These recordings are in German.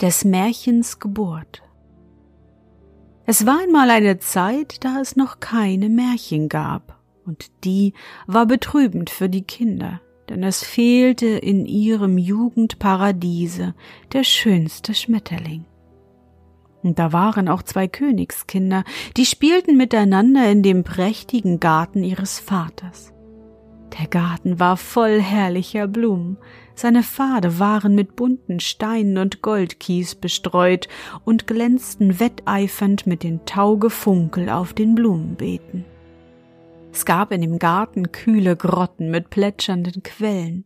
Des Märchens Geburt. Es war einmal eine Zeit, da es noch keine Märchen gab, und die war betrübend für die Kinder, denn es fehlte in ihrem Jugendparadiese der schönste Schmetterling. Und da waren auch zwei Königskinder, die spielten miteinander in dem prächtigen Garten ihres Vaters. Der Garten war voll herrlicher Blumen, seine Pfade waren mit bunten Steinen und Goldkies bestreut und glänzten wetteifernd mit den Taugefunkel auf den Blumenbeeten. Es gab in dem Garten kühle Grotten mit plätschernden Quellen,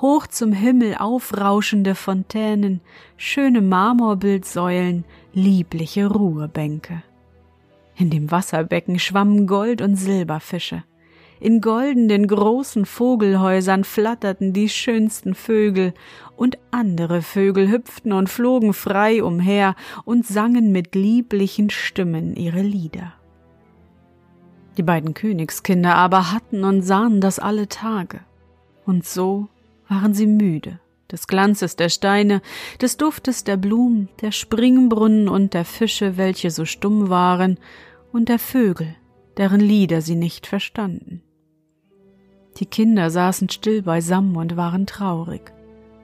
hoch zum Himmel aufrauschende Fontänen, schöne Marmorbildsäulen, liebliche Ruhebänke. In dem Wasserbecken schwammen Gold- und Silberfische. In goldenen großen Vogelhäusern flatterten die schönsten Vögel, und andere Vögel hüpften und flogen frei umher und sangen mit lieblichen Stimmen ihre Lieder. Die beiden Königskinder aber hatten und sahen das alle Tage, und so waren sie müde des Glanzes der Steine, des Duftes der Blumen, der Springbrunnen und der Fische, welche so stumm waren, und der Vögel, deren Lieder sie nicht verstanden. Die Kinder saßen still beisammen und waren traurig.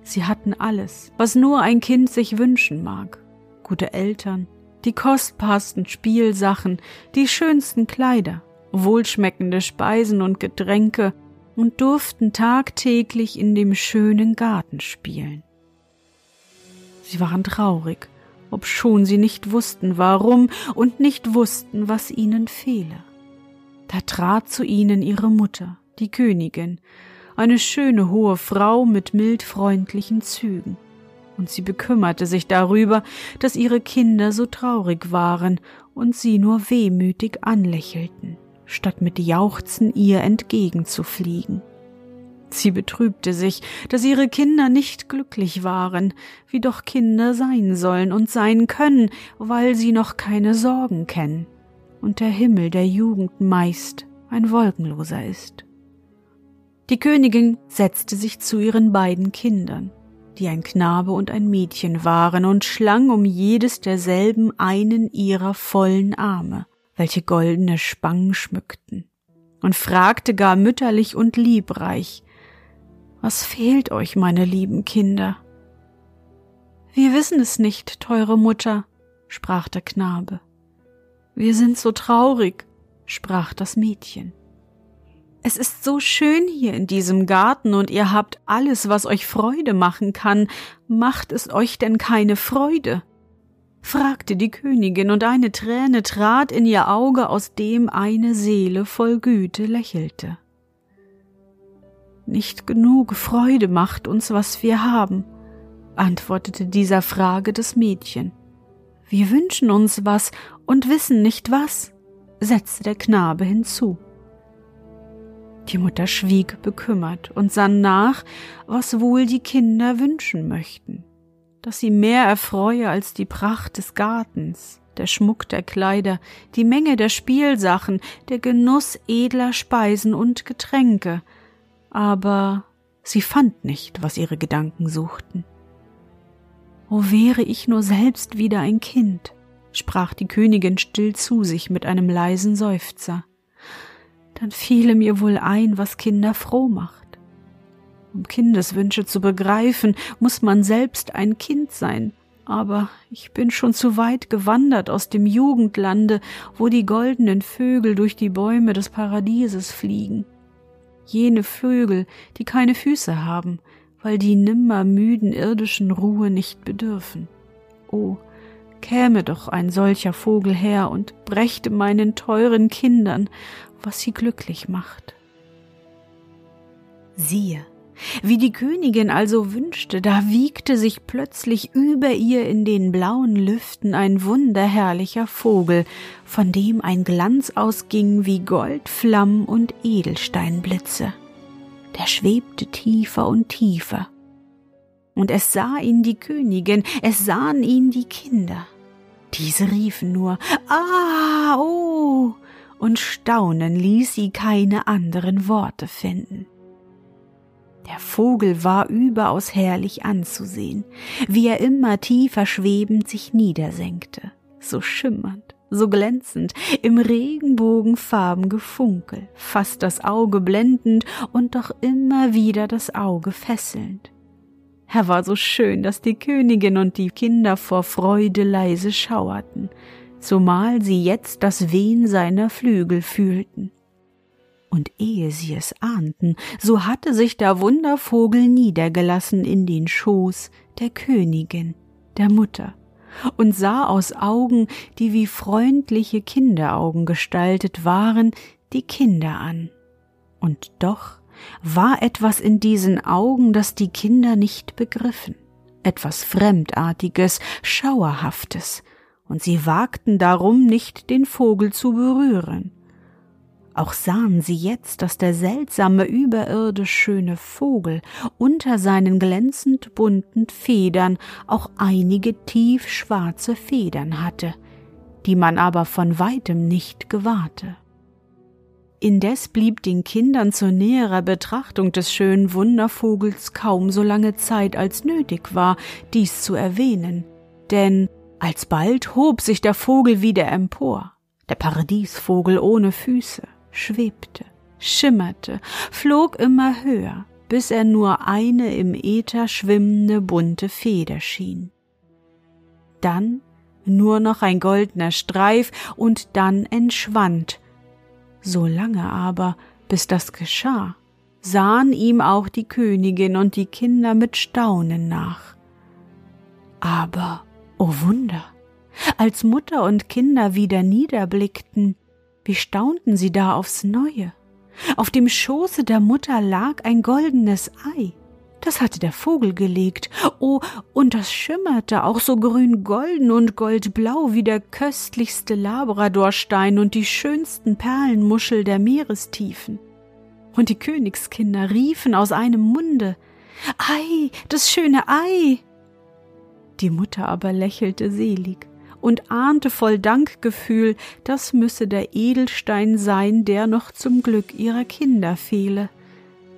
Sie hatten alles, was nur ein Kind sich wünschen mag. Gute Eltern, die kostbarsten Spielsachen, die schönsten Kleider, wohlschmeckende Speisen und Getränke und durften tagtäglich in dem schönen Garten spielen. Sie waren traurig, obschon sie nicht wussten, warum und nicht wussten, was ihnen fehle. Da trat zu ihnen ihre Mutter, die Königin, eine schöne hohe Frau mit mild freundlichen Zügen. Und sie bekümmerte sich darüber, dass ihre Kinder so traurig waren und sie nur wehmütig anlächelten, statt mit Jauchzen ihr entgegenzufliegen. Sie betrübte sich, dass ihre Kinder nicht glücklich waren, wie doch Kinder sein sollen und sein können, weil sie noch keine Sorgen kennen und der Himmel der Jugend meist ein wolkenloser ist. Die Königin setzte sich zu ihren beiden Kindern, die ein Knabe und ein Mädchen waren, und schlang um jedes derselben einen ihrer vollen Arme, welche goldene Spangen schmückten, und fragte gar mütterlich und liebreich, was fehlt euch, meine lieben Kinder? Wir wissen es nicht, teure Mutter, sprach der Knabe. Wir sind so traurig, sprach das Mädchen. Es ist so schön hier in diesem Garten und ihr habt alles, was euch Freude machen kann. Macht es euch denn keine Freude? fragte die Königin, und eine Träne trat in ihr Auge, aus dem eine Seele voll Güte lächelte. Nicht genug Freude macht uns, was wir haben, antwortete dieser Frage das Mädchen. Wir wünschen uns was und wissen nicht was, setzte der Knabe hinzu. Die Mutter schwieg bekümmert und sann nach, was wohl die Kinder wünschen möchten, dass sie mehr erfreue als die Pracht des Gartens, der Schmuck der Kleider, die Menge der Spielsachen, der Genuss edler Speisen und Getränke, aber sie fand nicht, was ihre Gedanken suchten. O wäre ich nur selbst wieder ein Kind, sprach die Königin still zu sich mit einem leisen Seufzer dann fiele mir wohl ein, was Kinder froh macht. Um Kindeswünsche zu begreifen, muss man selbst ein Kind sein, aber ich bin schon zu weit gewandert aus dem Jugendlande, wo die goldenen Vögel durch die Bäume des Paradieses fliegen. Jene Vögel, die keine Füße haben, weil die nimmer müden irdischen Ruhe nicht bedürfen. Oh, käme doch ein solcher Vogel her und brächte meinen teuren Kindern, was sie glücklich macht. Siehe, wie die Königin also wünschte, da wiegte sich plötzlich über ihr in den blauen Lüften ein wunderherrlicher Vogel, von dem ein Glanz ausging wie Goldflamm und Edelsteinblitze. Der schwebte tiefer und tiefer. Und es sah ihn die Königin, es sahen ihn die Kinder. Diese riefen nur Ah, oh, und Staunen ließ sie keine anderen Worte finden. Der Vogel war überaus herrlich anzusehen, wie er immer tiefer schwebend sich niedersenkte, so schimmernd, so glänzend, im Regenbogenfarben gefunkel, fast das Auge blendend und doch immer wieder das Auge fesselnd. Er war so schön, dass die Königin und die Kinder vor Freude leise schauerten, zumal sie jetzt das Wehen seiner Flügel fühlten. Und ehe sie es ahnten, so hatte sich der Wundervogel niedergelassen in den Schoß der Königin, der Mutter, und sah aus Augen, die wie freundliche Kinderaugen gestaltet waren, die Kinder an. Und doch war etwas in diesen Augen, das die Kinder nicht begriffen, etwas Fremdartiges, Schauerhaftes, und sie wagten darum nicht den Vogel zu berühren. Auch sahen sie jetzt, dass der seltsame, überirdisch schöne Vogel unter seinen glänzend bunten Federn auch einige tiefschwarze Federn hatte, die man aber von weitem nicht gewahrte. Indes blieb den Kindern zur näherer Betrachtung des schönen Wundervogels kaum so lange Zeit als nötig war, dies zu erwähnen, denn alsbald hob sich der Vogel wieder empor, der Paradiesvogel ohne Füße, schwebte, schimmerte, flog immer höher, bis er nur eine im Äther schwimmende bunte Feder schien. Dann nur noch ein goldener Streif und dann entschwand, so lange aber, bis das geschah, sahen ihm auch die Königin und die Kinder mit Staunen nach. Aber, o oh Wunder, als Mutter und Kinder wieder niederblickten, wie staunten sie da aufs Neue. Auf dem Schoße der Mutter lag ein goldenes Ei. Das hatte der Vogel gelegt. Oh, und das schimmerte auch so grün-golden und goldblau wie der köstlichste Labradorstein und die schönsten Perlenmuschel der Meerestiefen. Und die Königskinder riefen aus einem Munde Ei, das schöne Ei. Die Mutter aber lächelte selig und ahnte voll Dankgefühl, das müsse der Edelstein sein, der noch zum Glück ihrer Kinder fehle.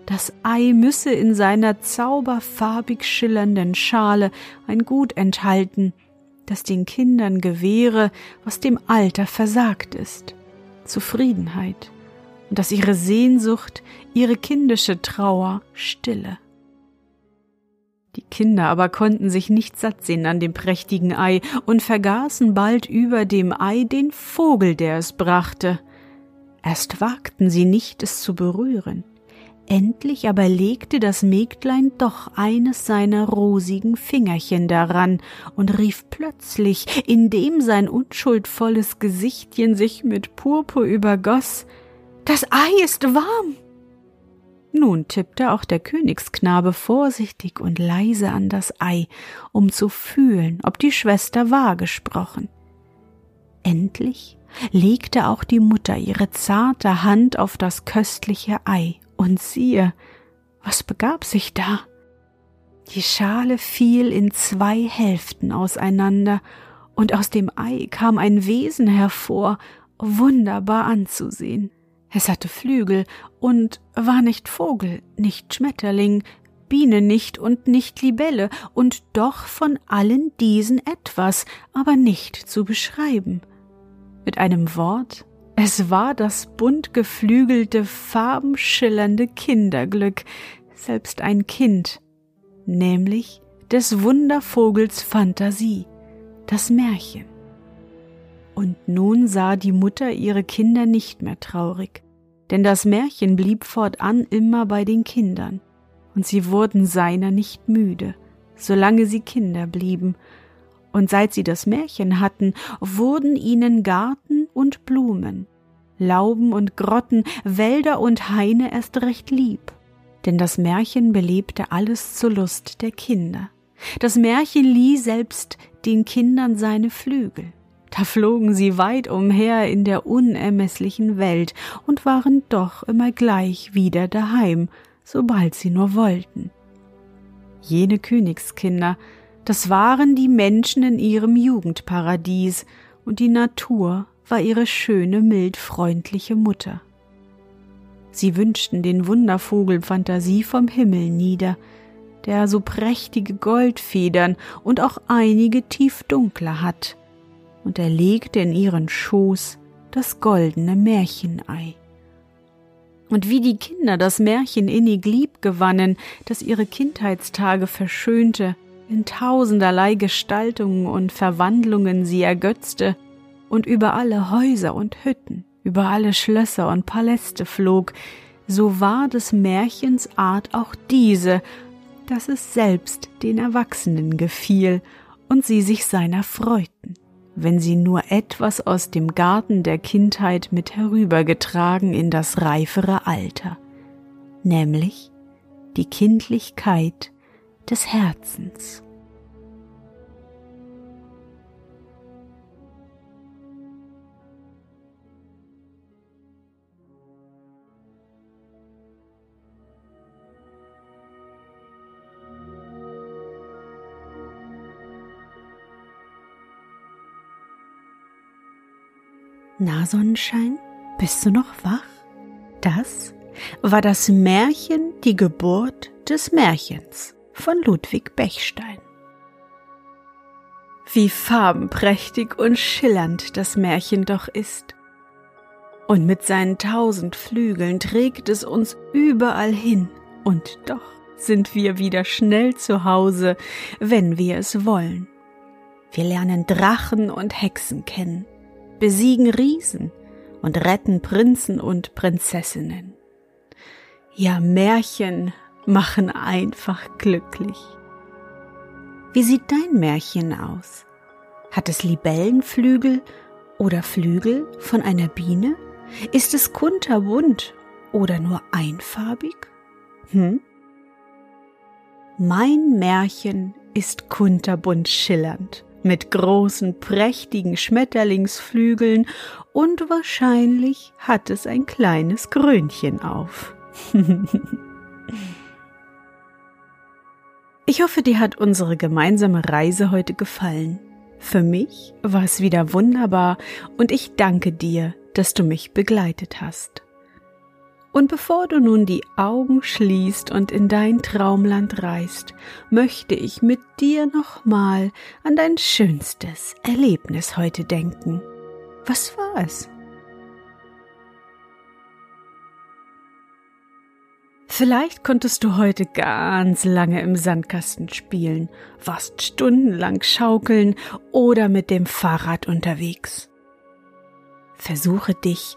Das Ei müsse in seiner zauberfarbig schillernden Schale ein Gut enthalten, das den Kindern gewähre, was dem Alter versagt ist, Zufriedenheit, und dass ihre Sehnsucht, ihre kindische Trauer stille. Die Kinder aber konnten sich nicht satt sehen an dem prächtigen Ei und vergaßen bald über dem Ei den Vogel, der es brachte. Erst wagten sie nicht, es zu berühren. Endlich aber legte das Mägdlein doch eines seiner rosigen Fingerchen daran und rief plötzlich, indem sein unschuldvolles Gesichtchen sich mit Purpur übergoss, Das Ei ist warm. Nun tippte auch der Königsknabe vorsichtig und leise an das Ei, um zu fühlen, ob die Schwester wahr gesprochen. Endlich legte auch die Mutter ihre zarte Hand auf das köstliche Ei und siehe, was begab sich da? Die Schale fiel in zwei Hälften auseinander, und aus dem Ei kam ein Wesen hervor, wunderbar anzusehen. Es hatte Flügel und war nicht Vogel, nicht Schmetterling, Biene nicht und nicht Libelle, und doch von allen diesen etwas, aber nicht zu beschreiben. Mit einem Wort Es war das bunt geflügelte, farbenschillernde Kinderglück, selbst ein Kind, nämlich des Wundervogels Fantasie, das Märchen. Und nun sah die Mutter ihre Kinder nicht mehr traurig, denn das Märchen blieb fortan immer bei den Kindern, und sie wurden seiner nicht müde, solange sie Kinder blieben, und seit sie das Märchen hatten, wurden ihnen Garten und Blumen, Lauben und Grotten, Wälder und Haine erst recht lieb. Denn das Märchen belebte alles zur Lust der Kinder. Das Märchen lieh selbst den Kindern seine Flügel. Da flogen sie weit umher in der unermesslichen Welt und waren doch immer gleich wieder daheim, sobald sie nur wollten. Jene Königskinder das waren die Menschen in ihrem Jugendparadies, und die Natur war ihre schöne, mild freundliche Mutter. Sie wünschten den Wundervogel Fantasie vom Himmel nieder, der so prächtige Goldfedern und auch einige tiefdunkle hat, und er legte in ihren Schoß das goldene Märchenei. Und wie die Kinder das Märchen innig lieb gewannen, das ihre Kindheitstage verschönte, in tausenderlei Gestaltungen und Verwandlungen sie ergötzte und über alle Häuser und Hütten, über alle Schlösser und Paläste flog, so war des Märchens Art auch diese, dass es selbst den Erwachsenen gefiel und sie sich seiner freuten, wenn sie nur etwas aus dem Garten der Kindheit mit herübergetragen in das reifere Alter, nämlich die Kindlichkeit des Herzens. Na Sonnenschein, bist du noch wach? Das war das Märchen Die Geburt des Märchens von Ludwig Bechstein. Wie farbenprächtig und schillernd das Märchen doch ist. Und mit seinen tausend Flügeln trägt es uns überall hin, und doch sind wir wieder schnell zu Hause, wenn wir es wollen. Wir lernen Drachen und Hexen kennen, besiegen Riesen und retten Prinzen und Prinzessinnen. Ja, Märchen machen einfach glücklich. Wie sieht dein Märchen aus? Hat es Libellenflügel oder Flügel von einer Biene? Ist es kunterbunt oder nur einfarbig? Hm? Mein Märchen ist kunterbunt schillernd, mit großen, prächtigen Schmetterlingsflügeln und wahrscheinlich hat es ein kleines Krönchen auf. Ich hoffe, dir hat unsere gemeinsame Reise heute gefallen. Für mich war es wieder wunderbar und ich danke dir, dass du mich begleitet hast. Und bevor du nun die Augen schließt und in dein Traumland reist, möchte ich mit dir nochmal an dein schönstes Erlebnis heute denken. Was war es? Vielleicht konntest du heute ganz lange im Sandkasten spielen, warst stundenlang schaukeln oder mit dem Fahrrad unterwegs. Versuche dich